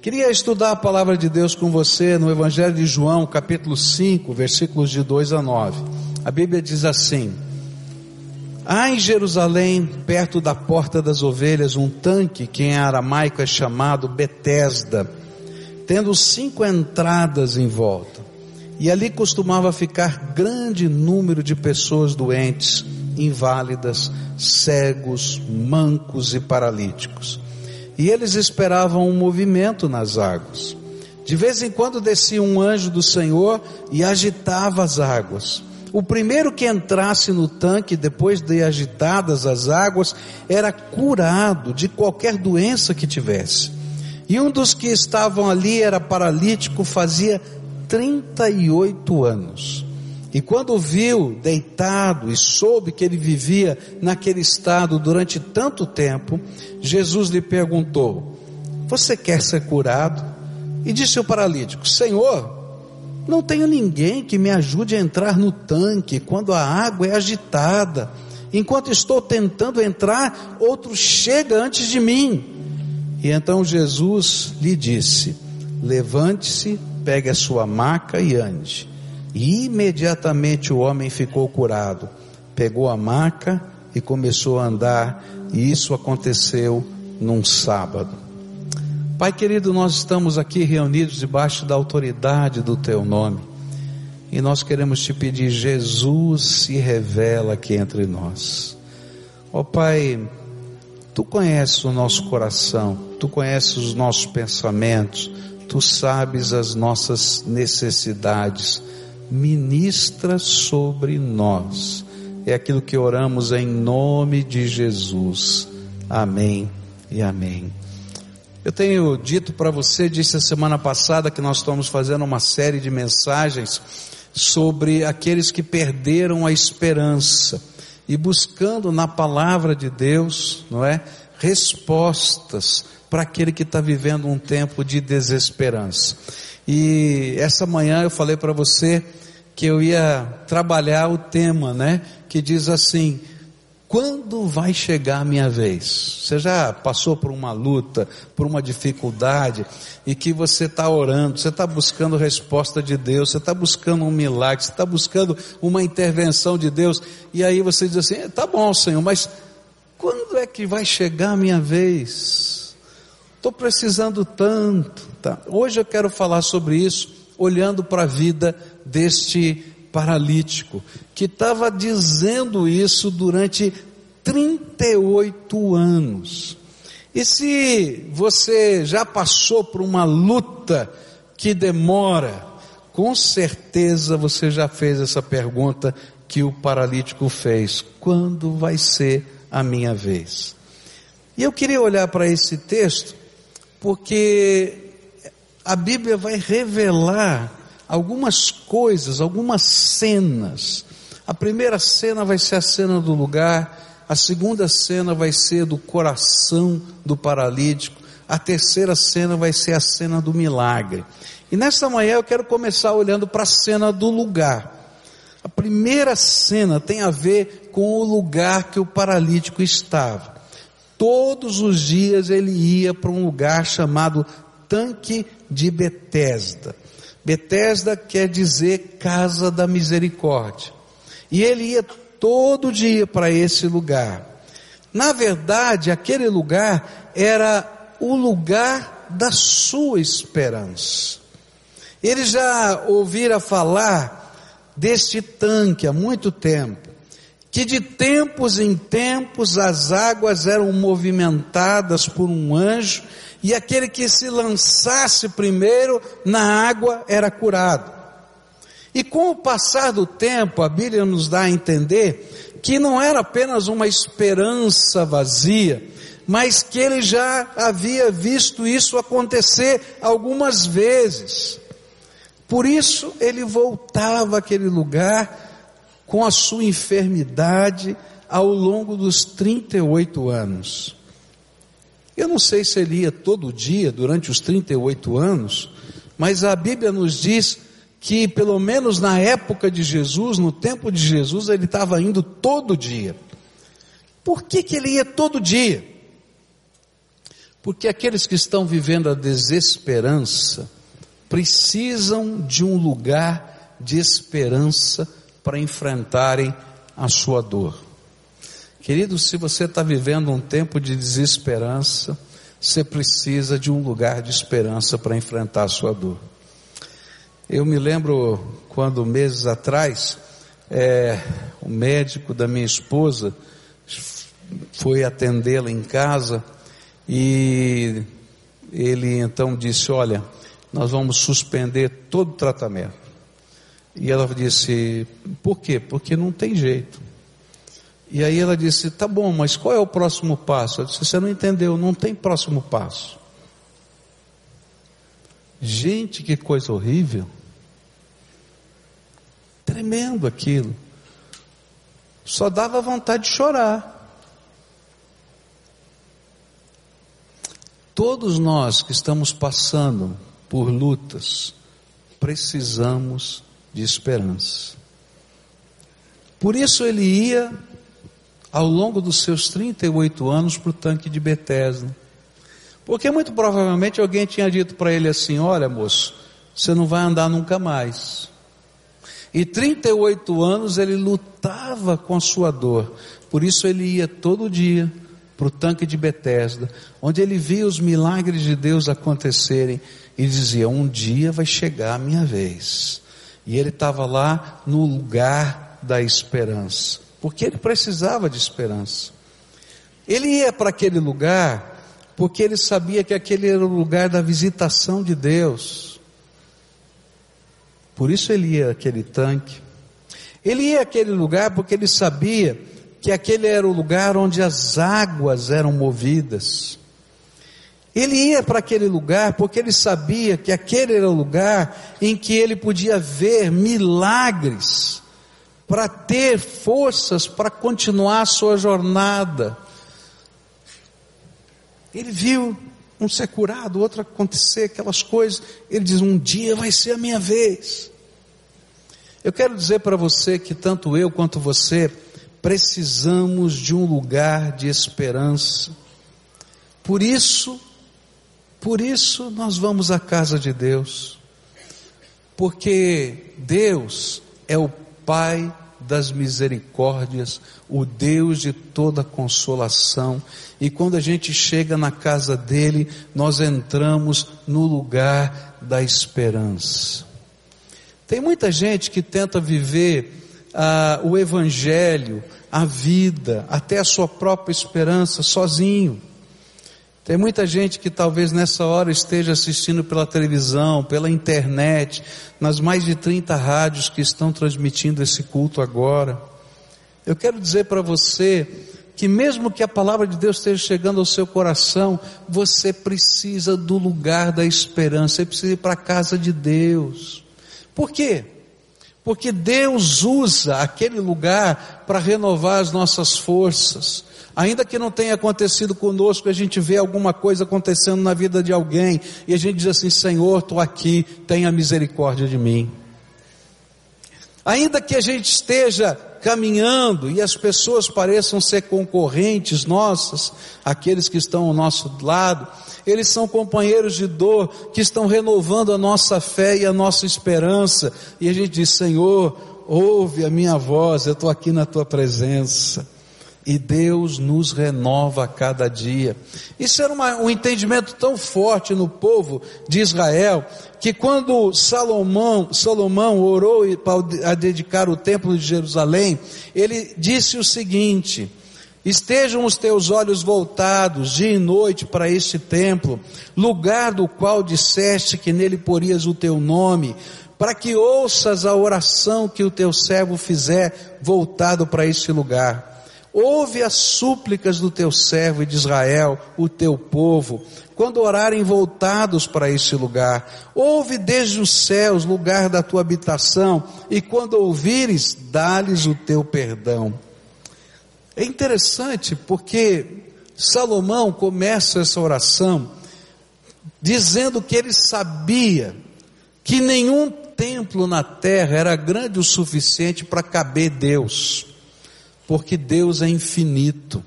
Queria estudar a palavra de Deus com você no Evangelho de João, capítulo 5, versículos de 2 a 9. A Bíblia diz assim: Há em Jerusalém, perto da porta das ovelhas, um tanque que em aramaico é chamado Betesda, tendo cinco entradas em volta. E ali costumava ficar grande número de pessoas doentes, inválidas, cegos, mancos e paralíticos e eles esperavam um movimento nas águas. De vez em quando descia um anjo do Senhor e agitava as águas. O primeiro que entrasse no tanque depois de agitadas as águas era curado de qualquer doença que tivesse. E um dos que estavam ali era paralítico, fazia 38 anos. E quando viu deitado e soube que ele vivia naquele estado durante tanto tempo, Jesus lhe perguntou: Você quer ser curado? E disse o paralítico: Senhor, não tenho ninguém que me ajude a entrar no tanque quando a água é agitada. Enquanto estou tentando entrar, outro chega antes de mim. E então Jesus lhe disse: Levante-se, pegue a sua maca e ande. E imediatamente o homem ficou curado. Pegou a maca e começou a andar, e isso aconteceu num sábado. Pai querido, nós estamos aqui reunidos debaixo da autoridade do teu nome. E nós queremos te pedir, Jesus se revela aqui entre nós. Ó oh, Pai, tu conheces o nosso coração, tu conheces os nossos pensamentos, tu sabes as nossas necessidades ministra sobre nós. É aquilo que oramos em nome de Jesus. Amém e amém. Eu tenho dito para você, disse a semana passada que nós estamos fazendo uma série de mensagens sobre aqueles que perderam a esperança e buscando na palavra de Deus, não é? Respostas para aquele que está vivendo um tempo de desesperança. E essa manhã eu falei para você que eu ia trabalhar o tema, né? Que diz assim: quando vai chegar a minha vez? Você já passou por uma luta, por uma dificuldade, e que você está orando, você está buscando resposta de Deus, você está buscando um milagre, você está buscando uma intervenção de Deus, e aí você diz assim: tá bom, Senhor, mas quando é que vai chegar a minha vez? Estou precisando tanto. Tá? Hoje eu quero falar sobre isso, olhando para a vida deste paralítico, que estava dizendo isso durante 38 anos. E se você já passou por uma luta que demora, com certeza você já fez essa pergunta que o paralítico fez: quando vai ser a minha vez? E eu queria olhar para esse texto porque a Bíblia vai revelar algumas coisas, algumas cenas. A primeira cena vai ser a cena do lugar, a segunda cena vai ser do coração do paralítico, a terceira cena vai ser a cena do milagre. E nesta manhã eu quero começar olhando para a cena do lugar. A primeira cena tem a ver com o lugar que o paralítico estava. Todos os dias ele ia para um lugar chamado Tanque de Betesda. Betesda quer dizer casa da misericórdia. E ele ia todo dia para esse lugar. Na verdade, aquele lugar era o lugar da sua esperança. Ele já ouvira falar deste tanque há muito tempo que de tempos em tempos as águas eram movimentadas por um anjo e aquele que se lançasse primeiro na água era curado. E com o passar do tempo, a Bíblia nos dá a entender que não era apenas uma esperança vazia, mas que ele já havia visto isso acontecer algumas vezes. Por isso ele voltava àquele lugar com a sua enfermidade ao longo dos 38 anos. Eu não sei se ele ia todo dia durante os 38 anos, mas a Bíblia nos diz que, pelo menos na época de Jesus, no tempo de Jesus, ele estava indo todo dia. Por que, que ele ia todo dia? Porque aqueles que estão vivendo a desesperança precisam de um lugar de esperança para enfrentarem a sua dor. Querido, se você está vivendo um tempo de desesperança, você precisa de um lugar de esperança para enfrentar a sua dor. Eu me lembro quando meses atrás, é, o médico da minha esposa foi atendê-la em casa e ele então disse: Olha, nós vamos suspender todo o tratamento. E ela disse: Por quê? Porque não tem jeito. E aí ela disse: Tá bom, mas qual é o próximo passo? Eu disse: Você não entendeu, não tem próximo passo. Gente, que coisa horrível. Tremendo aquilo. Só dava vontade de chorar. Todos nós que estamos passando por lutas, precisamos de esperança. Por isso ele ia ao longo dos seus 38 anos para o tanque de Betesda. Porque muito provavelmente alguém tinha dito para ele assim: Olha, moço, você não vai andar nunca mais. E 38 anos ele lutava com a sua dor. Por isso ele ia todo dia para o tanque de Betesda, onde ele via os milagres de Deus acontecerem e dizia: Um dia vai chegar a minha vez. E ele estava lá no lugar da esperança porque ele precisava de esperança. Ele ia para aquele lugar porque ele sabia que aquele era o lugar da visitação de Deus. Por isso ele ia àquele tanque. Ele ia àquele lugar porque ele sabia que aquele era o lugar onde as águas eram movidas. Ele ia para aquele lugar porque ele sabia que aquele era o lugar em que ele podia ver milagres para ter forças para continuar a sua jornada. Ele viu um ser curado, outro acontecer, aquelas coisas. Ele diz: Um dia vai ser a minha vez. Eu quero dizer para você que tanto eu quanto você precisamos de um lugar de esperança. Por isso, por isso nós vamos à casa de Deus. Porque Deus é o Pai das misericórdias, o Deus de toda consolação. E quando a gente chega na casa dele, nós entramos no lugar da esperança. Tem muita gente que tenta viver ah, o Evangelho, a vida, até a sua própria esperança sozinho. Tem muita gente que talvez nessa hora esteja assistindo pela televisão, pela internet, nas mais de 30 rádios que estão transmitindo esse culto agora. Eu quero dizer para você que mesmo que a palavra de Deus esteja chegando ao seu coração, você precisa do lugar da esperança, você precisa ir para a casa de Deus. Por quê? Porque Deus usa aquele lugar para renovar as nossas forças. Ainda que não tenha acontecido conosco, a gente vê alguma coisa acontecendo na vida de alguém e a gente diz assim: Senhor, estou aqui, tenha misericórdia de mim. Ainda que a gente esteja caminhando e as pessoas pareçam ser concorrentes nossas, aqueles que estão ao nosso lado, eles são companheiros de dor que estão renovando a nossa fé e a nossa esperança, e a gente diz: Senhor, ouve a minha voz, eu estou aqui na tua presença e Deus nos renova a cada dia. Isso era uma, um entendimento tão forte no povo de Israel, que quando Salomão, Salomão orou para dedicar o templo de Jerusalém, ele disse o seguinte, Estejam os teus olhos voltados dia e noite para este templo, lugar do qual disseste que nele porias o teu nome, para que ouças a oração que o teu servo fizer voltado para este lugar. Ouve as súplicas do teu servo e de Israel, o teu povo, quando orarem voltados para este lugar. Ouve desde os céus, lugar da tua habitação, e quando ouvires, dá-lhes o teu perdão. É interessante porque Salomão começa essa oração dizendo que ele sabia que nenhum templo na terra era grande o suficiente para caber Deus porque Deus é infinito.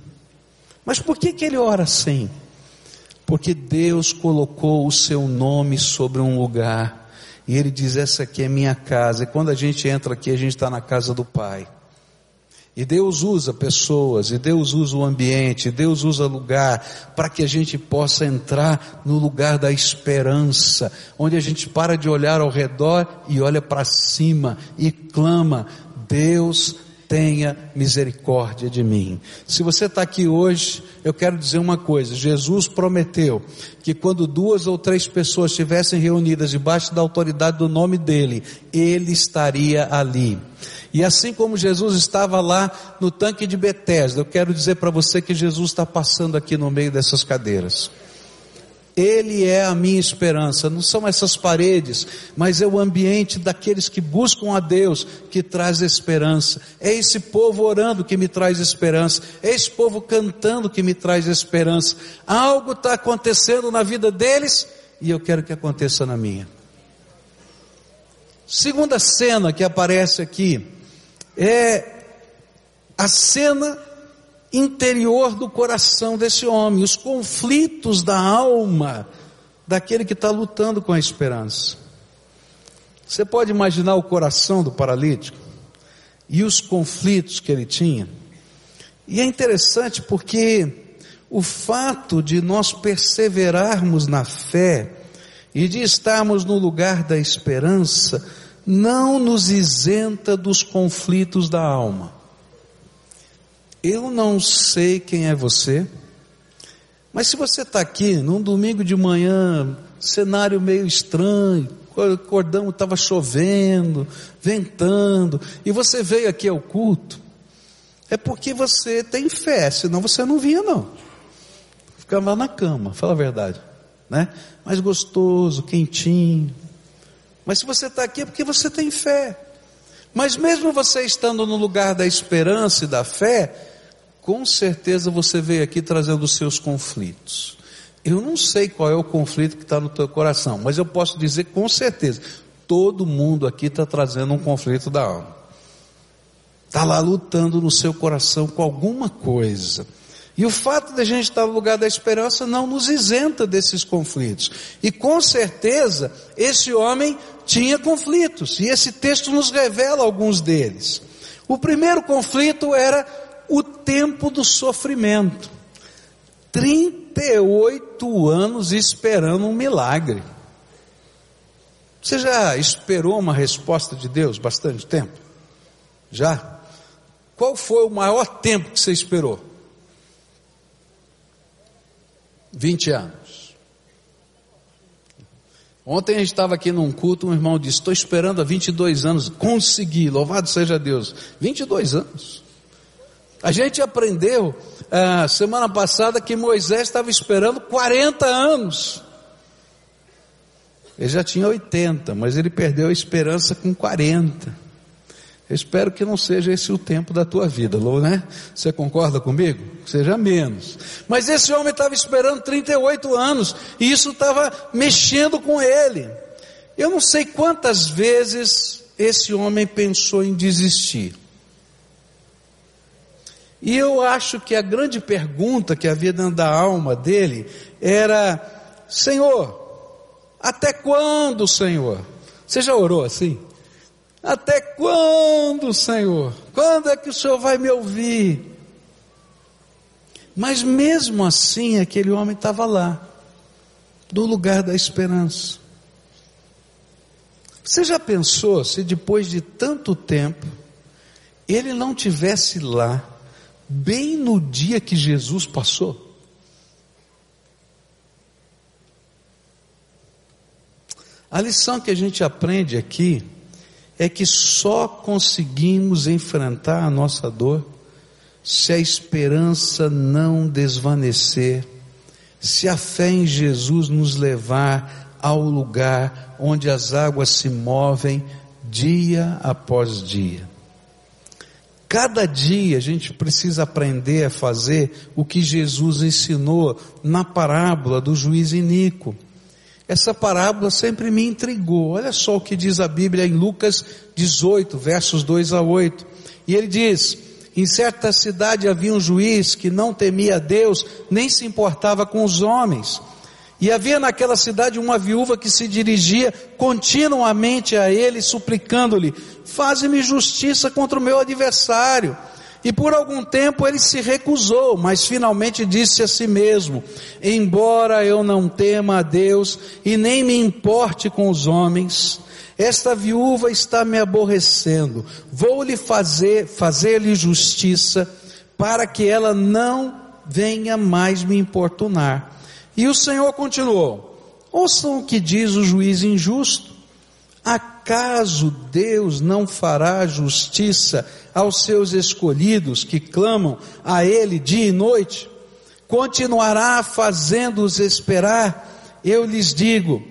Mas por que, que ele ora assim? porque Deus colocou o seu nome sobre um lugar, e Ele diz: Essa aqui é minha casa, e quando a gente entra aqui, a gente está na casa do Pai. E Deus usa pessoas, e Deus usa o ambiente, e Deus usa lugar para que a gente possa entrar no lugar da esperança, onde a gente para de olhar ao redor e olha para cima e clama: Deus tenha misericórdia de mim. Se você está aqui hoje, eu quero dizer uma coisa: Jesus prometeu que quando duas ou três pessoas estivessem reunidas debaixo da autoridade do nome dele, ele estaria ali. E assim como Jesus estava lá no tanque de Betesda, eu quero dizer para você que Jesus está passando aqui no meio dessas cadeiras. Ele é a minha esperança, não são essas paredes, mas é o ambiente daqueles que buscam a Deus que traz esperança. É esse povo orando que me traz esperança, é esse povo cantando que me traz esperança. Algo está acontecendo na vida deles e eu quero que aconteça na minha. Segunda cena que aparece aqui é a cena interior do coração desse homem, os conflitos da alma daquele que está lutando com a esperança. Você pode imaginar o coração do paralítico e os conflitos que ele tinha. E é interessante porque o fato de nós perseverarmos na fé e de estarmos no lugar da esperança não nos isenta dos conflitos da alma. Eu não sei quem é você, mas se você está aqui num domingo de manhã, cenário meio estranho, acordamos, estava chovendo, ventando, e você veio aqui ao culto, é porque você tem fé, senão você não vinha não. Ficava na cama, fala a verdade, né? Mais gostoso, quentinho. Mas se você está aqui é porque você tem fé. Mas mesmo você estando no lugar da esperança e da fé, com certeza você veio aqui trazendo os seus conflitos. Eu não sei qual é o conflito que está no teu coração, mas eu posso dizer com certeza, todo mundo aqui está trazendo um conflito da alma. Está lá lutando no seu coração com alguma coisa. E o fato de a gente estar no lugar da esperança não nos isenta desses conflitos. E com certeza, esse homem tinha conflitos, e esse texto nos revela alguns deles. O primeiro conflito era o tempo do sofrimento. 38 anos esperando um milagre. Você já esperou uma resposta de Deus bastante tempo? Já? Qual foi o maior tempo que você esperou? 20 anos. Ontem a gente estava aqui num culto, um irmão disse: Estou esperando há 22 anos, consegui, louvado seja Deus. 22 anos. A gente aprendeu ah, semana passada que Moisés estava esperando 40 anos. Ele já tinha 80, mas ele perdeu a esperança com 40. Eu espero que não seja esse o tempo da tua vida, Lou, né? Você concorda comigo? Seja menos. Mas esse homem estava esperando 38 anos e isso estava mexendo com ele. Eu não sei quantas vezes esse homem pensou em desistir. E eu acho que a grande pergunta que havia dentro da alma dele era: Senhor, até quando, Senhor? Você já orou assim? Até quando, Senhor? Quando é que o Senhor vai me ouvir? Mas mesmo assim, aquele homem estava lá, do lugar da esperança. Você já pensou se depois de tanto tempo, ele não tivesse lá, bem no dia que Jesus passou. A lição que a gente aprende aqui é que só conseguimos enfrentar a nossa dor se a esperança não desvanecer, se a fé em Jesus nos levar ao lugar onde as águas se movem dia após dia. Cada dia a gente precisa aprender a fazer o que Jesus ensinou na parábola do juiz Inico. Essa parábola sempre me intrigou. Olha só o que diz a Bíblia em Lucas 18, versos 2 a 8. E ele diz: Em certa cidade havia um juiz que não temia Deus, nem se importava com os homens. E havia naquela cidade uma viúva que se dirigia continuamente a ele, suplicando-lhe: Faze-me justiça contra o meu adversário. E por algum tempo ele se recusou, mas finalmente disse a si mesmo: Embora eu não tema a Deus e nem me importe com os homens, esta viúva está me aborrecendo. Vou-lhe fazer, fazer-lhe justiça, para que ela não venha mais me importunar. E o Senhor continuou: Ouçam o que diz o juiz injusto. Acaso Deus não fará justiça aos seus escolhidos que clamam a Ele dia e noite? Continuará fazendo-os esperar? Eu lhes digo,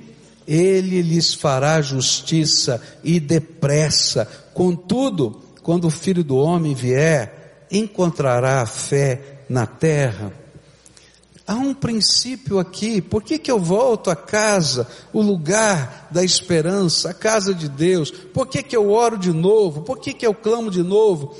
Ele lhes fará justiça e depressa. Contudo, quando o Filho do Homem vier, encontrará fé na terra. Há um princípio aqui, por que, que eu volto à casa, o lugar da esperança, a casa de Deus? Por que, que eu oro de novo? Por que, que eu clamo de novo?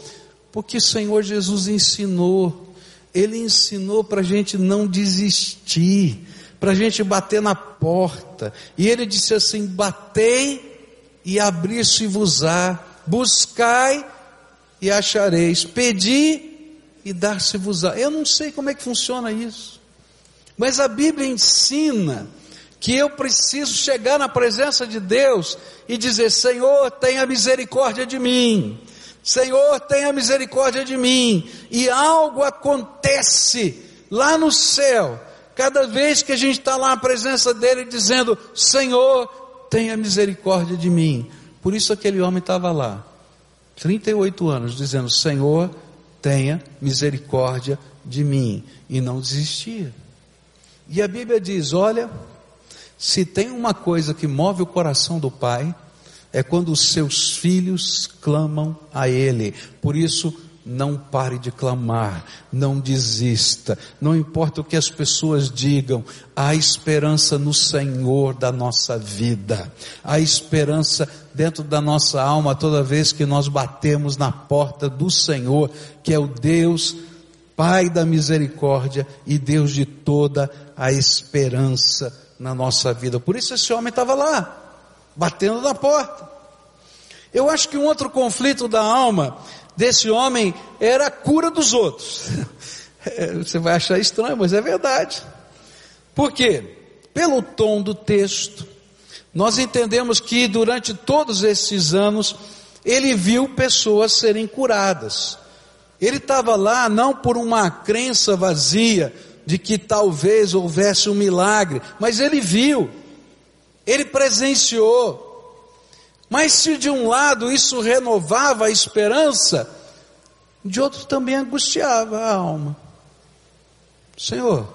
Porque o Senhor Jesus ensinou, Ele ensinou para a gente não desistir, para a gente bater na porta, e Ele disse assim: batei e abrir-se-vos-á, buscai e achareis, pedi e dar-se-vos-á. Eu não sei como é que funciona isso. Mas a Bíblia ensina que eu preciso chegar na presença de Deus e dizer: Senhor, tenha misericórdia de mim. Senhor, tenha misericórdia de mim. E algo acontece lá no céu, cada vez que a gente está lá na presença dele dizendo: Senhor, tenha misericórdia de mim. Por isso aquele homem estava lá, 38 anos, dizendo: Senhor, tenha misericórdia de mim. E não desistia. E a Bíblia diz: olha, se tem uma coisa que move o coração do Pai, é quando os seus filhos clamam a Ele. Por isso, não pare de clamar, não desista, não importa o que as pessoas digam, há esperança no Senhor da nossa vida, há esperança dentro da nossa alma toda vez que nós batemos na porta do Senhor, que é o Deus Pai da misericórdia e Deus de toda a esperança na nossa vida. Por isso esse homem estava lá, batendo na porta. Eu acho que um outro conflito da alma desse homem era a cura dos outros. É, você vai achar estranho, mas é verdade. Por quê? Pelo tom do texto, nós entendemos que durante todos esses anos, ele viu pessoas serem curadas. Ele estava lá não por uma crença vazia de que talvez houvesse um milagre, mas ele viu, ele presenciou. Mas se de um lado isso renovava a esperança, de outro também angustiava a alma. Senhor,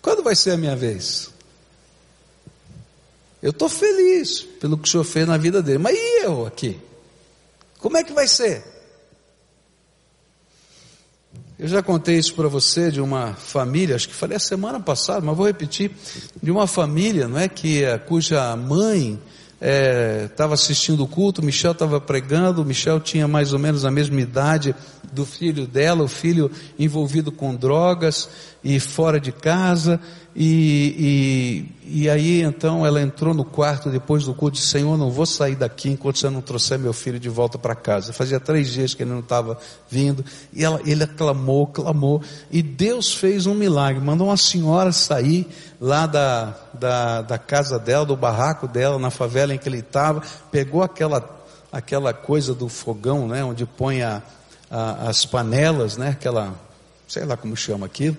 quando vai ser a minha vez? Eu estou feliz pelo que o Senhor fez na vida dele, mas e eu aqui? Como é que vai ser? Eu já contei isso para você de uma família, acho que falei a semana passada, mas vou repetir, de uma família, não é que eh, cuja mãe estava é, assistindo o culto, Michel estava pregando, Michel tinha mais ou menos a mesma idade do filho dela, o filho envolvido com drogas e fora de casa, e, e, e aí então ela entrou no quarto depois do culto e disse, Senhor, não vou sair daqui enquanto você não trouxer meu filho de volta para casa. Fazia três dias que ele não estava vindo, e ela, ele clamou, clamou, e Deus fez um milagre, mandou uma senhora sair lá da, da, da casa dela, do barraco dela, na favela em que ele estava, pegou aquela, aquela coisa do fogão, né, onde põe a, a, as panelas, né, aquela, sei lá como chama aquilo,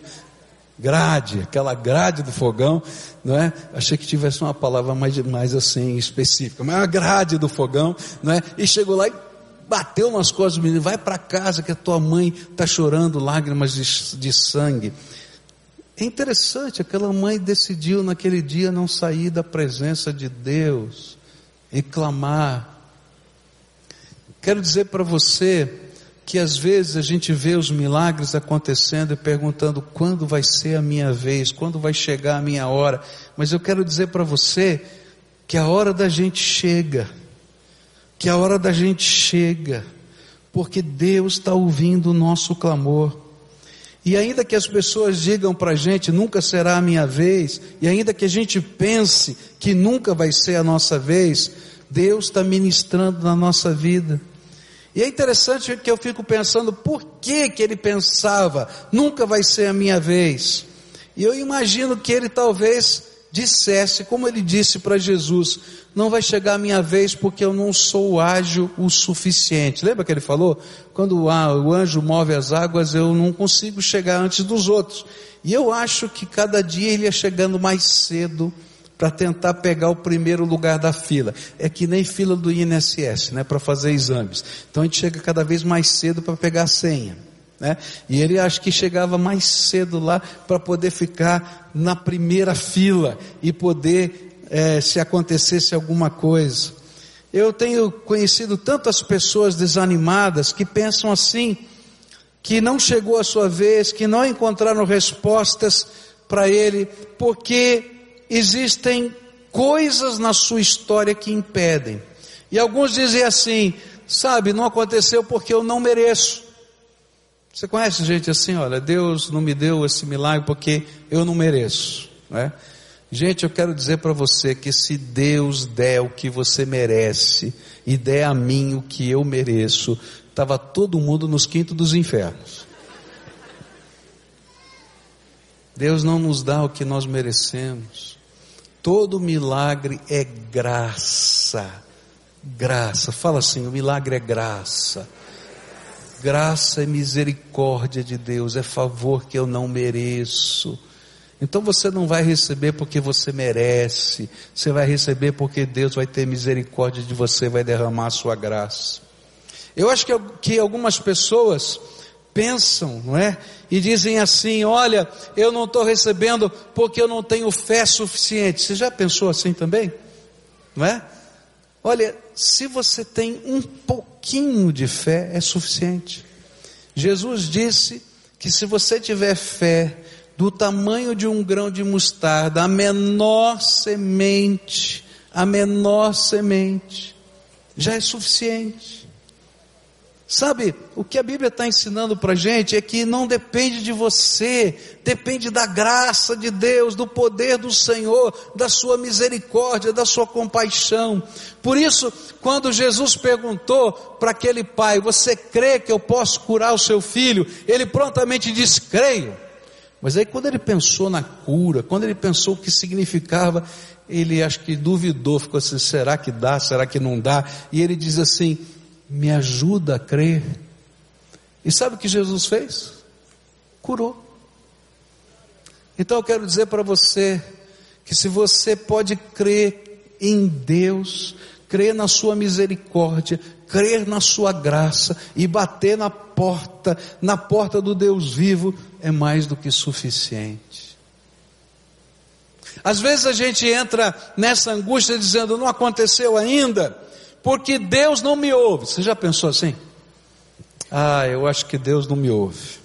grade, aquela grade do fogão, não é? Achei que tivesse uma palavra mais, mais assim específica, mas a grade do fogão, não é? E chegou lá e bateu nas costas do menino, vai para casa que a tua mãe está chorando lágrimas de, de sangue. É interessante, aquela mãe decidiu naquele dia não sair da presença de Deus e clamar. Quero dizer para você que às vezes a gente vê os milagres acontecendo e perguntando quando vai ser a minha vez, quando vai chegar a minha hora. Mas eu quero dizer para você que a hora da gente chega, que a hora da gente chega, porque Deus está ouvindo o nosso clamor. E ainda que as pessoas digam para a gente, nunca será a minha vez, e ainda que a gente pense que nunca vai ser a nossa vez, Deus está ministrando na nossa vida. E é interessante que eu fico pensando, por que que ele pensava, nunca vai ser a minha vez? E eu imagino que ele talvez dissesse, como ele disse para Jesus, não vai chegar a minha vez porque eu não sou ágil o suficiente. Lembra que ele falou? Quando o anjo move as águas, eu não consigo chegar antes dos outros. E eu acho que cada dia ele ia chegando mais cedo para tentar pegar o primeiro lugar da fila. É que nem fila do INSS, né, para fazer exames. Então a gente chega cada vez mais cedo para pegar a senha. Né? E ele acho que chegava mais cedo lá para poder ficar na primeira fila e poder, é, se acontecesse alguma coisa. Eu tenho conhecido tantas pessoas desanimadas que pensam assim, que não chegou a sua vez, que não encontraram respostas para ele, porque existem coisas na sua história que impedem. E alguns dizem assim, sabe, não aconteceu porque eu não mereço. Você conhece gente assim, olha, Deus não me deu esse milagre porque eu não mereço, né? Gente, eu quero dizer para você que se Deus der o que você merece e der a mim o que eu mereço, estava todo mundo nos quintos dos infernos. Deus não nos dá o que nós merecemos. Todo milagre é graça. Graça. Fala assim, o milagre é graça. Graça e misericórdia de Deus, é favor que eu não mereço. Então você não vai receber porque você merece, você vai receber porque Deus vai ter misericórdia de você, vai derramar a sua graça. Eu acho que, que algumas pessoas pensam, não é? E dizem assim: olha, eu não estou recebendo porque eu não tenho fé suficiente. Você já pensou assim também? Não é? Olha, se você tem um pouquinho de fé, é suficiente. Jesus disse que se você tiver fé do tamanho de um grão de mostarda, a menor semente, a menor semente, já é suficiente. Sabe, o que a Bíblia está ensinando para a gente é que não depende de você, depende da graça de Deus, do poder do Senhor, da sua misericórdia, da sua compaixão. Por isso, quando Jesus perguntou para aquele pai: Você crê que eu posso curar o seu filho? Ele prontamente disse: Creio. Mas aí, quando ele pensou na cura, quando ele pensou o que significava, ele acho que duvidou, ficou assim: será que dá, será que não dá? E ele diz assim: me ajuda a crer. E sabe o que Jesus fez? Curou. Então eu quero dizer para você que se você pode crer em Deus, crer na sua misericórdia, crer na sua graça e bater na porta, na porta do Deus vivo, é mais do que suficiente. Às vezes a gente entra nessa angústia dizendo, não aconteceu ainda, porque Deus não me ouve. Você já pensou assim? Ah, eu acho que Deus não me ouve.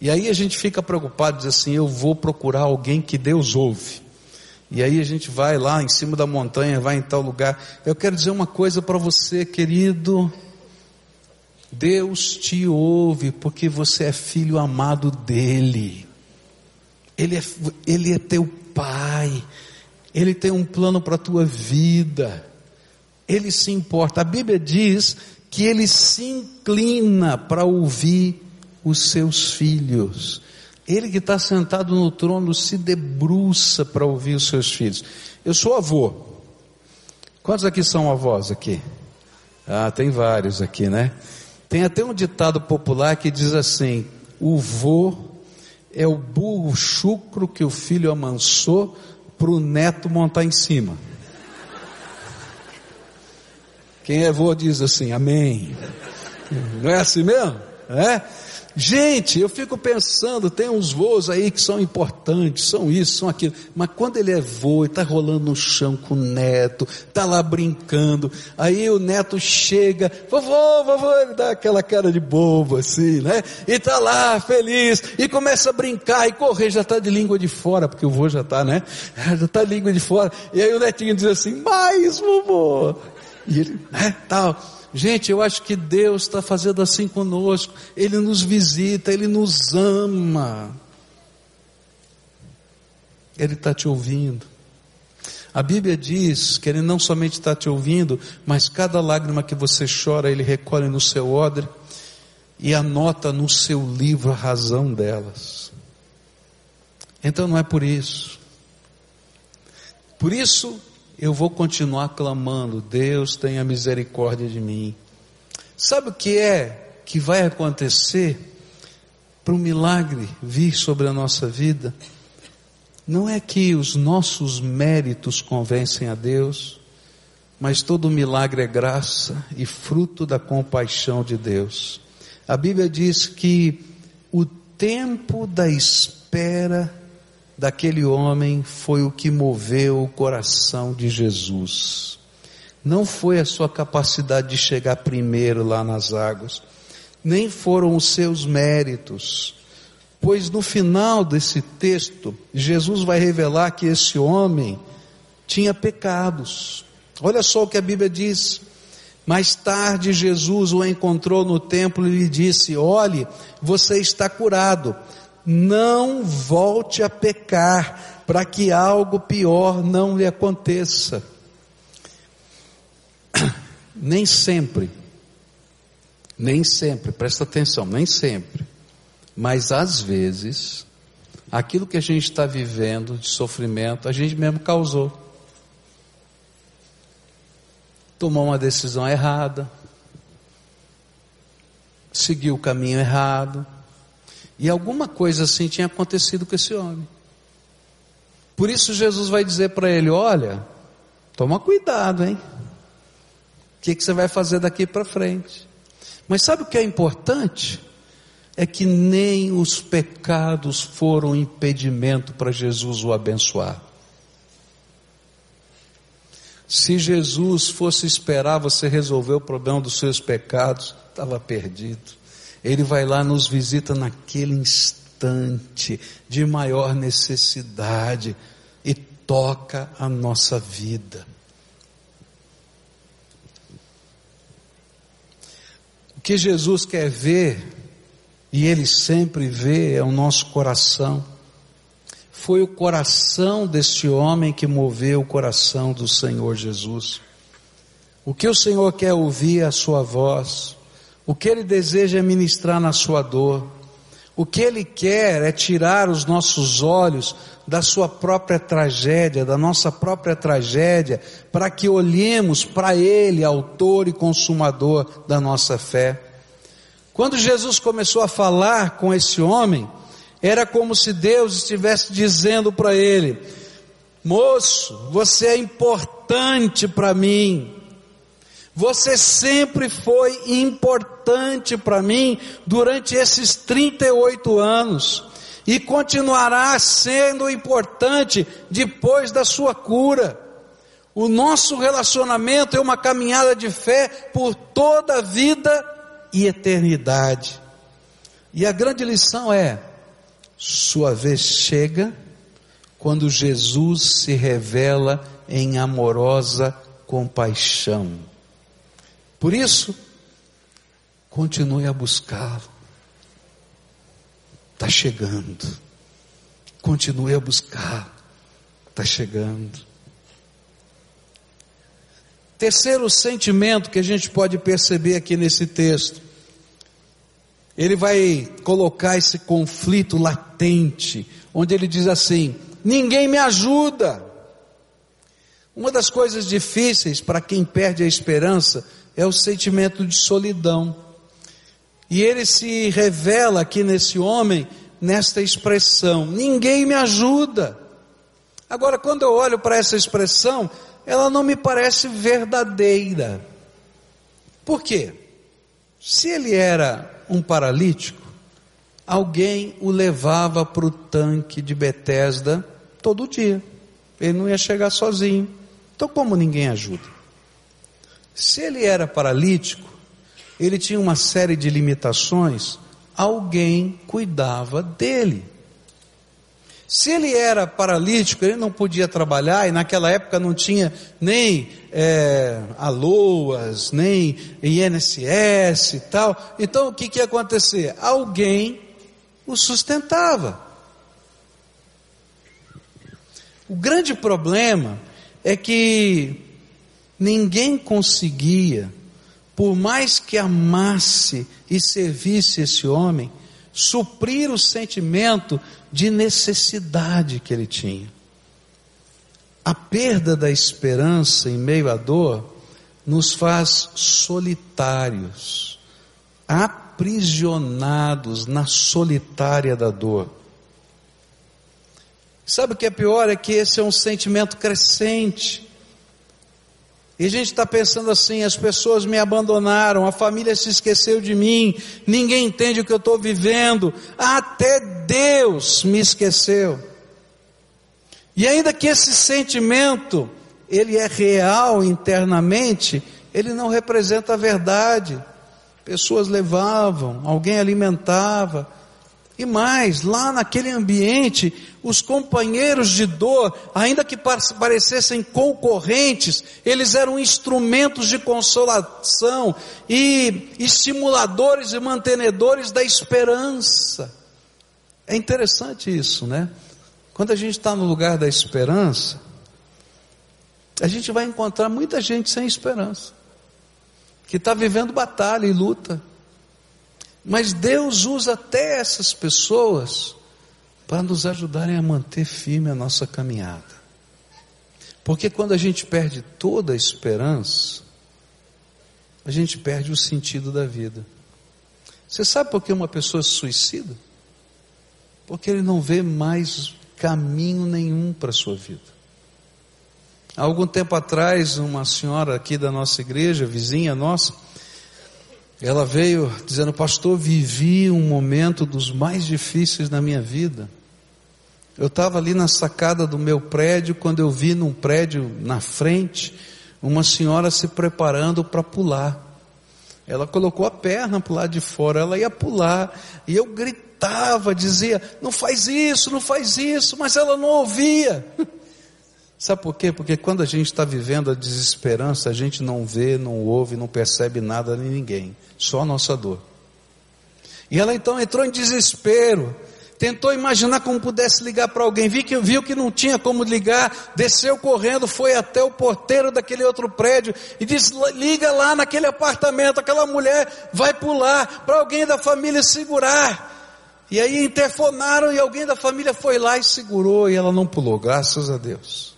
E aí a gente fica preocupado, diz assim: eu vou procurar alguém que Deus ouve. E aí a gente vai lá em cima da montanha, vai em tal lugar. Eu quero dizer uma coisa para você, querido. Deus te ouve porque você é filho amado dele. Ele é, ele é teu pai. Ele tem um plano para a tua vida ele se importa. A Bíblia diz que ele se inclina para ouvir os seus filhos. Ele que está sentado no trono se debruça para ouvir os seus filhos. Eu sou avô. Quantos aqui são avós aqui? Ah, tem vários aqui, né? Tem até um ditado popular que diz assim: o vô é o burro chucro que o filho amansou para o neto montar em cima. Quem é vô diz assim, amém. Não é assim mesmo? É? Gente, eu fico pensando, tem uns voos aí que são importantes, são isso, são aquilo, mas quando ele é vô e está rolando no chão com o neto, está lá brincando, aí o neto chega, vovô, vovô, ele dá aquela cara de bobo assim, né? E está lá feliz, e começa a brincar e correr, já está de língua de fora, porque o vô já está, né? Já está de língua de fora, e aí o netinho diz assim, mais vovô, e ele, né, tal. Gente, eu acho que Deus está fazendo assim conosco. Ele nos visita, Ele nos ama. Ele está te ouvindo. A Bíblia diz que Ele não somente está te ouvindo, mas cada lágrima que você chora, Ele recolhe no seu odre e anota no seu livro a razão delas. Então não é por isso. Por isso eu vou continuar clamando: Deus tenha misericórdia de mim. Sabe o que é que vai acontecer para um milagre vir sobre a nossa vida? Não é que os nossos méritos convencem a Deus, mas todo milagre é graça e fruto da compaixão de Deus. A Bíblia diz que o tempo da espera daquele homem foi o que moveu o coração de Jesus. Não foi a sua capacidade de chegar primeiro lá nas águas, nem foram os seus méritos, pois no final desse texto, Jesus vai revelar que esse homem tinha pecados. Olha só o que a Bíblia diz. Mais tarde, Jesus o encontrou no templo e lhe disse: Olhe, você está curado. Não volte a pecar, para que algo pior não lhe aconteça. Nem sempre, nem sempre, presta atenção, nem sempre, mas às vezes, aquilo que a gente está vivendo de sofrimento, a gente mesmo causou tomou uma decisão errada, seguiu o caminho errado, e alguma coisa assim tinha acontecido com esse homem. Por isso Jesus vai dizer para ele: Olha, toma cuidado, hein? O que, que você vai fazer daqui para frente? Mas sabe o que é importante? É que nem os pecados foram impedimento para Jesus o abençoar. Se Jesus fosse esperar você resolver o problema dos seus pecados, estava perdido. Ele vai lá, nos visita naquele instante de maior necessidade e toca a nossa vida. O que Jesus quer ver, e Ele sempre vê, é o nosso coração foi o coração deste homem que moveu o coração do Senhor Jesus. O que o Senhor quer ouvir é a sua voz. O que ele deseja é ministrar na sua dor. O que ele quer é tirar os nossos olhos da sua própria tragédia, da nossa própria tragédia, para que olhemos para ele, autor e consumador da nossa fé. Quando Jesus começou a falar com esse homem, era como se Deus estivesse dizendo para ele: Moço, você é importante para mim. Você sempre foi importante para mim durante esses 38 anos e continuará sendo importante depois da sua cura. O nosso relacionamento é uma caminhada de fé por toda a vida e eternidade. E a grande lição é: sua vez chega quando Jesus se revela em amorosa compaixão. Por isso, continue a buscá-lo. Está chegando. Continue a buscar. Está chegando. Terceiro sentimento que a gente pode perceber aqui nesse texto ele vai colocar esse conflito latente, onde ele diz assim: ninguém me ajuda. Uma das coisas difíceis para quem perde a esperança é o sentimento de solidão. E ele se revela aqui nesse homem, nesta expressão: ninguém me ajuda. Agora, quando eu olho para essa expressão, ela não me parece verdadeira. Por quê? Se ele era um paralítico, alguém o levava para o tanque de Betesda todo dia. Ele não ia chegar sozinho. Então, como ninguém ajuda? Se ele era paralítico, ele tinha uma série de limitações, alguém cuidava dele. Se ele era paralítico, ele não podia trabalhar, e naquela época não tinha nem é, aloas, nem INSS e tal. Então o que, que ia acontecer? Alguém o sustentava. O grande problema é que ninguém conseguia, por mais que amasse e servisse esse homem, suprir o sentimento de necessidade que ele tinha. A perda da esperança em meio à dor nos faz solitários, aprisionados na solitária da dor. Sabe o que é pior? É que esse é um sentimento crescente. E a gente está pensando assim: as pessoas me abandonaram, a família se esqueceu de mim, ninguém entende o que eu estou vivendo, até Deus me esqueceu. E ainda que esse sentimento, ele é real internamente, ele não representa a verdade. Pessoas levavam, alguém alimentava, e mais, lá naquele ambiente, os companheiros de dor, ainda que parecessem concorrentes, eles eram instrumentos de consolação e estimuladores e mantenedores da esperança. É interessante isso, né? Quando a gente está no lugar da esperança, a gente vai encontrar muita gente sem esperança, que está vivendo batalha e luta, mas Deus usa até essas pessoas para nos ajudarem a manter firme a nossa caminhada. Porque quando a gente perde toda a esperança, a gente perde o sentido da vida. Você sabe por que uma pessoa se suicida? Porque ele não vê mais caminho nenhum para a sua vida. Há algum tempo atrás, uma senhora aqui da nossa igreja, vizinha nossa, ela veio dizendo: Pastor, vivi um momento dos mais difíceis na minha vida. Eu estava ali na sacada do meu prédio quando eu vi num prédio na frente uma senhora se preparando para pular. Ela colocou a perna para o lado de fora, ela ia pular, e eu gritava, dizia: Não faz isso, não faz isso, mas ela não ouvia. Sabe por quê? Porque quando a gente está vivendo a desesperança, a gente não vê, não ouve, não percebe nada nem ninguém, só a nossa dor. E ela então entrou em desespero, tentou imaginar como pudesse ligar para alguém, viu que, viu que não tinha como ligar, desceu correndo, foi até o porteiro daquele outro prédio e disse: liga lá naquele apartamento, aquela mulher vai pular para alguém da família segurar. E aí interfonaram e alguém da família foi lá e segurou e ela não pulou, graças a Deus.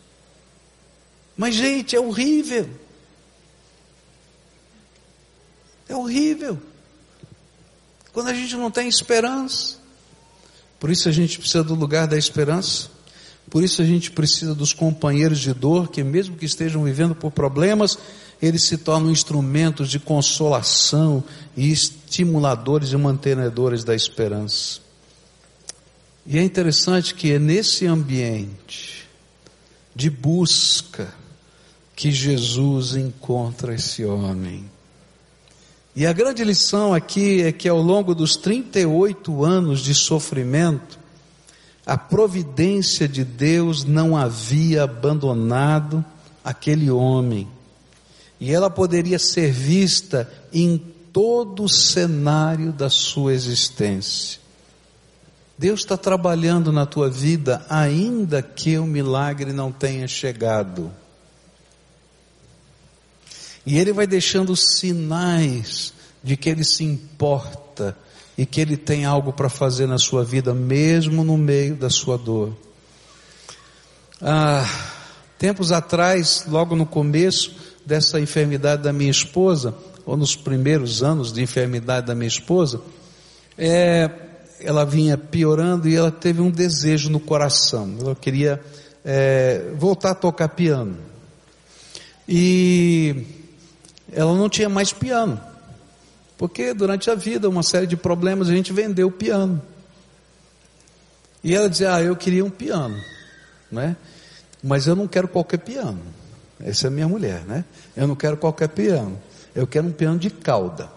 Mas, gente, é horrível. É horrível. Quando a gente não tem esperança. Por isso a gente precisa do lugar da esperança. Por isso a gente precisa dos companheiros de dor, que mesmo que estejam vivendo por problemas, eles se tornam instrumentos de consolação e estimuladores e mantenedores da esperança. E é interessante que é nesse ambiente de busca, que Jesus encontra esse homem. E a grande lição aqui é que ao longo dos 38 anos de sofrimento, a providência de Deus não havia abandonado aquele homem. E ela poderia ser vista em todo o cenário da sua existência. Deus está trabalhando na tua vida, ainda que o milagre não tenha chegado. E ele vai deixando sinais de que ele se importa e que ele tem algo para fazer na sua vida, mesmo no meio da sua dor. Ah, tempos atrás, logo no começo dessa enfermidade da minha esposa, ou nos primeiros anos de enfermidade da minha esposa, é, ela vinha piorando e ela teve um desejo no coração. Ela queria é, voltar a tocar piano. E ela não tinha mais piano. Porque durante a vida, uma série de problemas, a gente vendeu o piano. E ela dizia: Ah, eu queria um piano, né? Mas eu não quero qualquer piano. Essa é a minha mulher, né? Eu não quero qualquer piano. Eu quero um piano de cauda.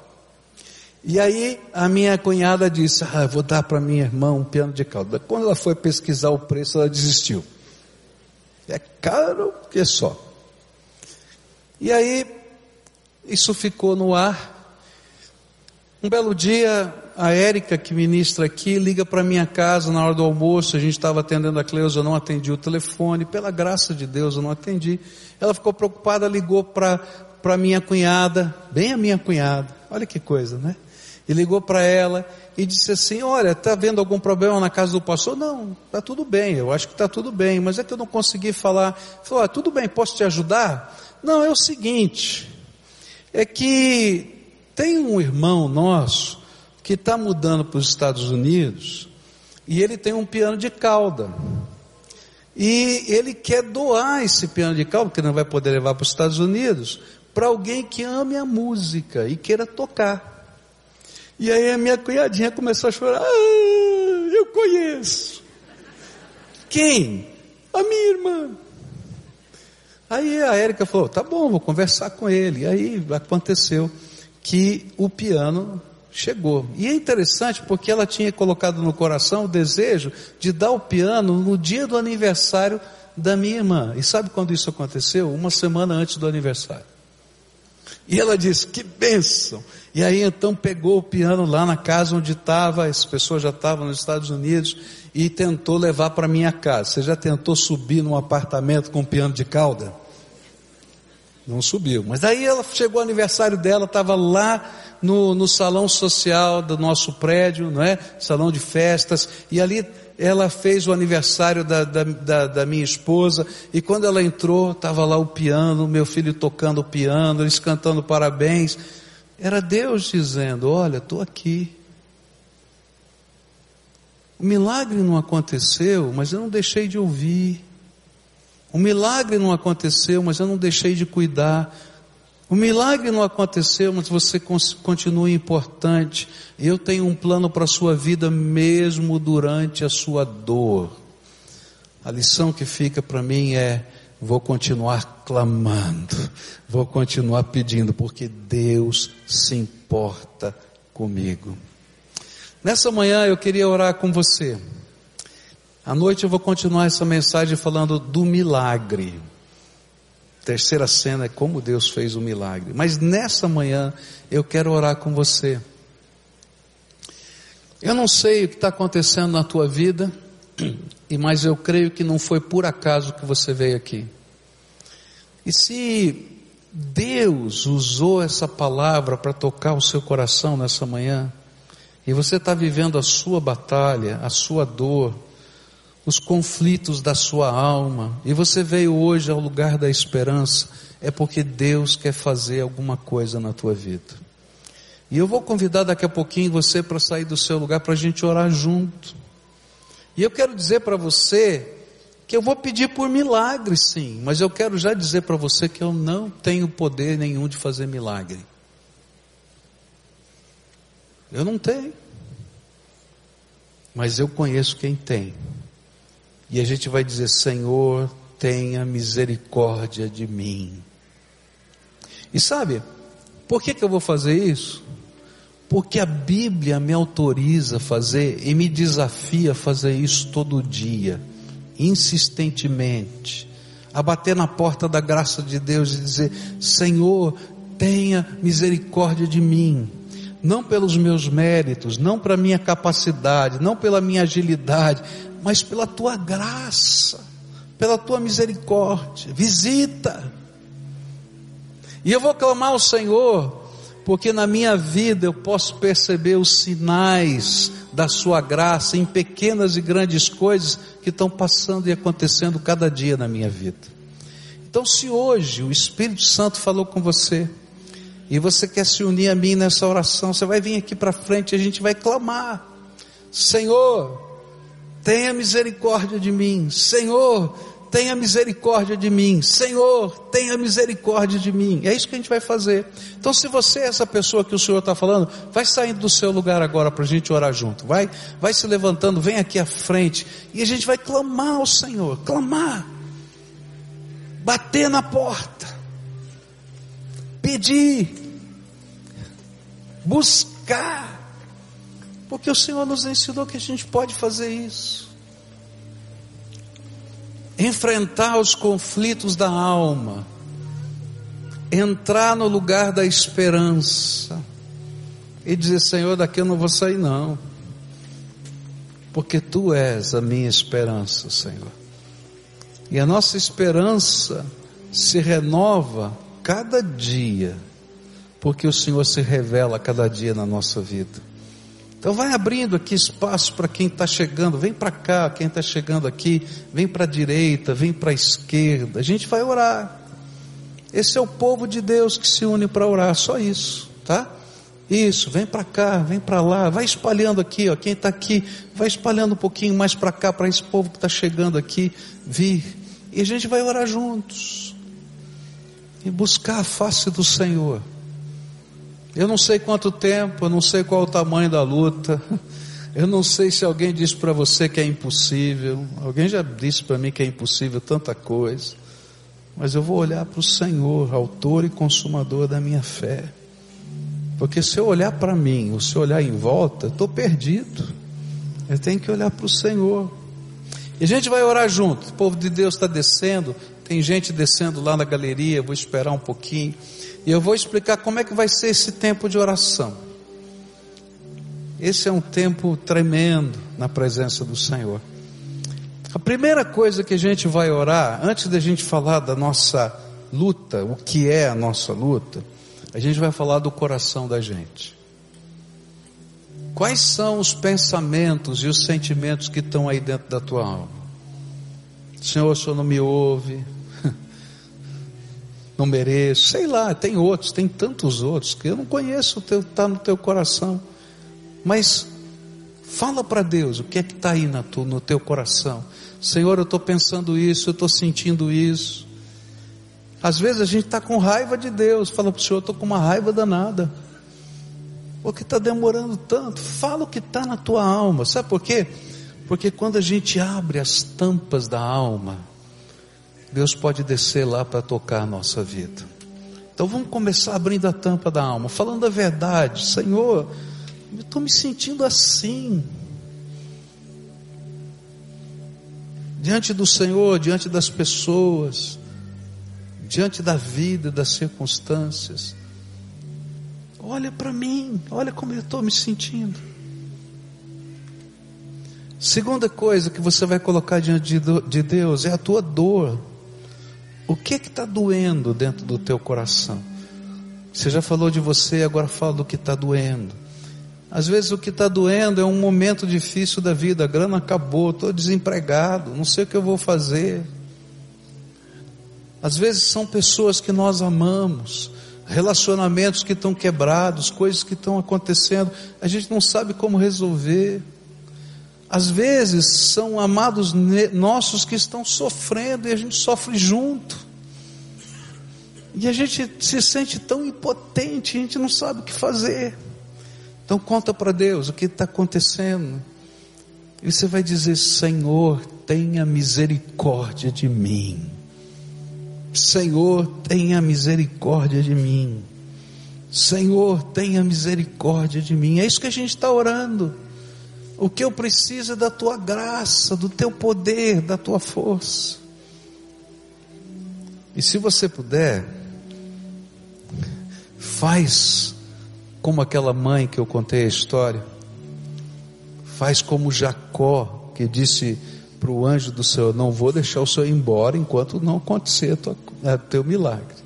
E aí a minha cunhada disse: ah, vou dar para minha irmã um piano de cauda. Quando ela foi pesquisar o preço, ela desistiu. É caro que só. E aí isso ficou no ar. Um belo dia, a Érica, que ministra aqui, liga para minha casa na hora do almoço. A gente estava atendendo a Cleusa, eu não atendi o telefone. Pela graça de Deus, eu não atendi. Ela ficou preocupada, ligou para minha cunhada, bem a minha cunhada. Olha que coisa, né? e ligou para ela e disse assim: Olha, está vendo algum problema na casa do pastor? Não, está tudo bem, eu acho que está tudo bem, mas é que eu não consegui falar. Falou: ah, Tudo bem, posso te ajudar? Não, é o seguinte: é que tem um irmão nosso que está mudando para os Estados Unidos e ele tem um piano de cauda. E ele quer doar esse piano de cauda, que não vai poder levar para os Estados Unidos, para alguém que ame a música e queira tocar. E aí a minha cunhadinha começou a chorar. Ah, eu conheço. Quem? A minha irmã. Aí a Érica falou: tá bom, vou conversar com ele. E aí aconteceu que o piano chegou. E é interessante porque ela tinha colocado no coração o desejo de dar o piano no dia do aniversário da minha irmã. E sabe quando isso aconteceu? Uma semana antes do aniversário. E ela disse: Que bênção! E aí então pegou o piano lá na casa onde estava, as pessoas já estavam nos Estados Unidos, e tentou levar para minha casa. Você já tentou subir num apartamento com um piano de cauda? Não subiu. Mas aí ela chegou o aniversário dela, estava lá no, no salão social do nosso prédio, não é? Salão de festas, e ali ela fez o aniversário da, da, da, da minha esposa, e quando ela entrou, estava lá o piano, meu filho tocando o piano, eles cantando parabéns. Era Deus dizendo: Olha, estou aqui. O milagre não aconteceu, mas eu não deixei de ouvir. O milagre não aconteceu, mas eu não deixei de cuidar. O milagre não aconteceu, mas você continua importante. Eu tenho um plano para a sua vida mesmo durante a sua dor. A lição que fica para mim é: vou continuar clamando, vou continuar pedindo, porque Deus se importa comigo. Nessa manhã eu queria orar com você. À noite eu vou continuar essa mensagem falando do milagre. Terceira cena é como Deus fez o milagre. Mas nessa manhã eu quero orar com você. Eu não sei o que está acontecendo na tua vida, mas eu creio que não foi por acaso que você veio aqui. E se Deus usou essa palavra para tocar o seu coração nessa manhã, e você está vivendo a sua batalha, a sua dor, os conflitos da sua alma, e você veio hoje ao lugar da esperança, é porque Deus quer fazer alguma coisa na tua vida. E eu vou convidar daqui a pouquinho você para sair do seu lugar para a gente orar junto. E eu quero dizer para você que eu vou pedir por milagre, sim, mas eu quero já dizer para você que eu não tenho poder nenhum de fazer milagre. Eu não tenho. Mas eu conheço quem tem. E a gente vai dizer: Senhor, tenha misericórdia de mim. E sabe, por que, que eu vou fazer isso? Porque a Bíblia me autoriza a fazer e me desafia a fazer isso todo dia, insistentemente, a bater na porta da graça de Deus e dizer: Senhor, tenha misericórdia de mim não pelos meus méritos, não pela minha capacidade, não pela minha agilidade, mas pela tua graça, pela tua misericórdia. Visita. E eu vou clamar ao Senhor, porque na minha vida eu posso perceber os sinais da sua graça em pequenas e grandes coisas que estão passando e acontecendo cada dia na minha vida. Então, se hoje o Espírito Santo falou com você, e você quer se unir a mim nessa oração, você vai vir aqui para frente e a gente vai clamar: Senhor, tenha misericórdia de mim. Senhor, tenha misericórdia de mim. Senhor, tenha misericórdia de mim. É isso que a gente vai fazer. Então, se você é essa pessoa que o Senhor está falando, vai saindo do seu lugar agora para a gente orar junto. Vai, vai se levantando, vem aqui à frente e a gente vai clamar ao Senhor, clamar, bater na porta, pedir, buscar. Porque o Senhor nos ensinou que a gente pode fazer isso. Enfrentar os conflitos da alma. Entrar no lugar da esperança. E dizer: Senhor, daqui eu não vou sair, não. Porque tu és a minha esperança, Senhor. E a nossa esperança se renova cada dia, porque o Senhor se revela cada dia na nossa vida. Então vai abrindo aqui espaço para quem está chegando, vem para cá, quem está chegando aqui, vem para a direita, vem para a esquerda, a gente vai orar. Esse é o povo de Deus que se une para orar, só isso, tá? Isso, vem para cá, vem para lá, vai espalhando aqui, ó, quem está aqui, vai espalhando um pouquinho mais para cá, para esse povo que está chegando aqui, vir. E a gente vai orar juntos. E buscar a face do Senhor. Eu não sei quanto tempo, eu não sei qual o tamanho da luta. Eu não sei se alguém disse para você que é impossível. Alguém já disse para mim que é impossível tanta coisa. Mas eu vou olhar para o Senhor, autor e consumador da minha fé. Porque se eu olhar para mim, ou se eu olhar em volta, estou perdido. Eu tenho que olhar para o Senhor. E a gente vai orar junto. O povo de Deus está descendo. Tem gente descendo lá na galeria. Vou esperar um pouquinho. E eu vou explicar como é que vai ser esse tempo de oração. Esse é um tempo tremendo na presença do Senhor. A primeira coisa que a gente vai orar, antes da gente falar da nossa luta, o que é a nossa luta, a gente vai falar do coração da gente. Quais são os pensamentos e os sentimentos que estão aí dentro da tua alma? Senhor, o Senhor não me ouve, não mereço, sei lá, tem outros, tem tantos outros que eu não conheço, está no teu coração. Mas fala para Deus o que é que está aí tu, no teu coração. Senhor, eu estou pensando isso, eu estou sentindo isso. Às vezes a gente está com raiva de Deus, fala para o Senhor, estou com uma raiva danada. Porque está demorando tanto. Fala o que está na tua alma. Sabe por quê? Porque quando a gente abre as tampas da alma, Deus pode descer lá para tocar a nossa vida. Então vamos começar abrindo a tampa da alma, falando a verdade. Senhor, eu estou me sentindo assim. Diante do Senhor, diante das pessoas, diante da vida, das circunstâncias. Olha para mim, olha como eu estou me sentindo. Segunda coisa que você vai colocar diante de Deus é a tua dor. O que está doendo dentro do teu coração? Você já falou de você, agora fala do que está doendo. Às vezes o que está doendo é um momento difícil da vida, a grana acabou, estou desempregado, não sei o que eu vou fazer. Às vezes são pessoas que nós amamos, relacionamentos que estão quebrados, coisas que estão acontecendo, a gente não sabe como resolver. Às vezes são amados nossos que estão sofrendo e a gente sofre junto. E a gente se sente tão impotente, a gente não sabe o que fazer. Então conta para Deus o que está acontecendo. E você vai dizer: Senhor, tenha misericórdia de mim. Senhor, tenha misericórdia de mim. Senhor, tenha misericórdia de mim. É isso que a gente está orando. O que eu preciso é da tua graça, do teu poder, da tua força. E se você puder, faz como aquela mãe que eu contei a história. Faz como Jacó, que disse para o anjo do Senhor: Não vou deixar o Senhor ir embora enquanto não acontecer o teu milagre.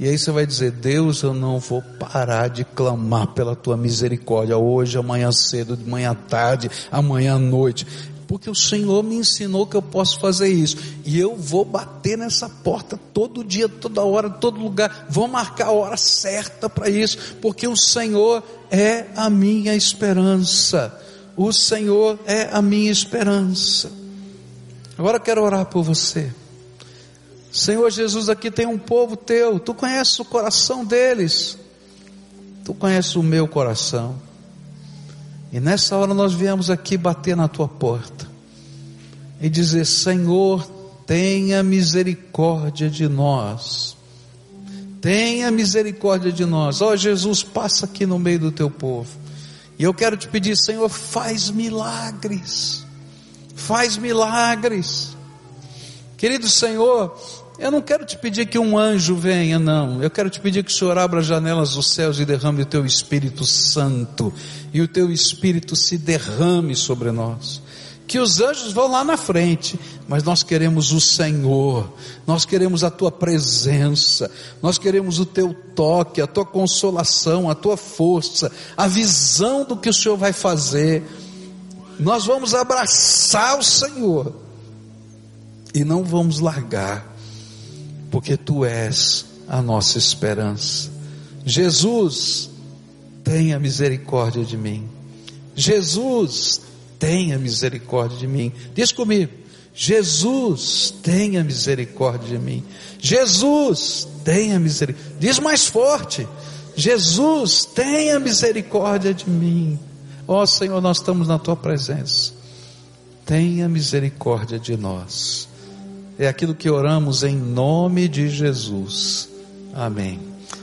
E aí você vai dizer: Deus, eu não vou parar de clamar pela tua misericórdia hoje, amanhã cedo, de manhã tarde, amanhã à noite. Porque o Senhor me ensinou que eu posso fazer isso. E eu vou bater nessa porta todo dia, toda hora, todo lugar. Vou marcar a hora certa para isso. Porque o Senhor é a minha esperança. O Senhor é a minha esperança. Agora eu quero orar por você. Senhor Jesus, aqui tem um povo teu, tu conheces o coração deles, tu conheces o meu coração. E nessa hora nós viemos aqui bater na tua porta e dizer: Senhor, tenha misericórdia de nós, tenha misericórdia de nós. Ó oh, Jesus, passa aqui no meio do teu povo. E eu quero te pedir, Senhor, faz milagres. Faz milagres. Querido Senhor, eu não quero te pedir que um anjo venha, não. Eu quero te pedir que o Senhor abra as janelas dos céus e derrame o teu Espírito Santo. E o teu Espírito se derrame sobre nós. Que os anjos vão lá na frente, mas nós queremos o Senhor, nós queremos a tua presença, nós queremos o teu toque, a tua consolação, a tua força, a visão do que o Senhor vai fazer. Nós vamos abraçar o Senhor e não vamos largar porque tu és a nossa esperança. Jesus, tenha misericórdia de mim. Jesus, tenha misericórdia de mim. Diz comigo, Jesus, tenha misericórdia de mim. Jesus, tenha misericórdia. Diz mais forte, Jesus, tenha misericórdia de mim. Ó oh, Senhor, nós estamos na tua presença. Tenha misericórdia de nós. É aquilo que oramos em nome de Jesus. Amém.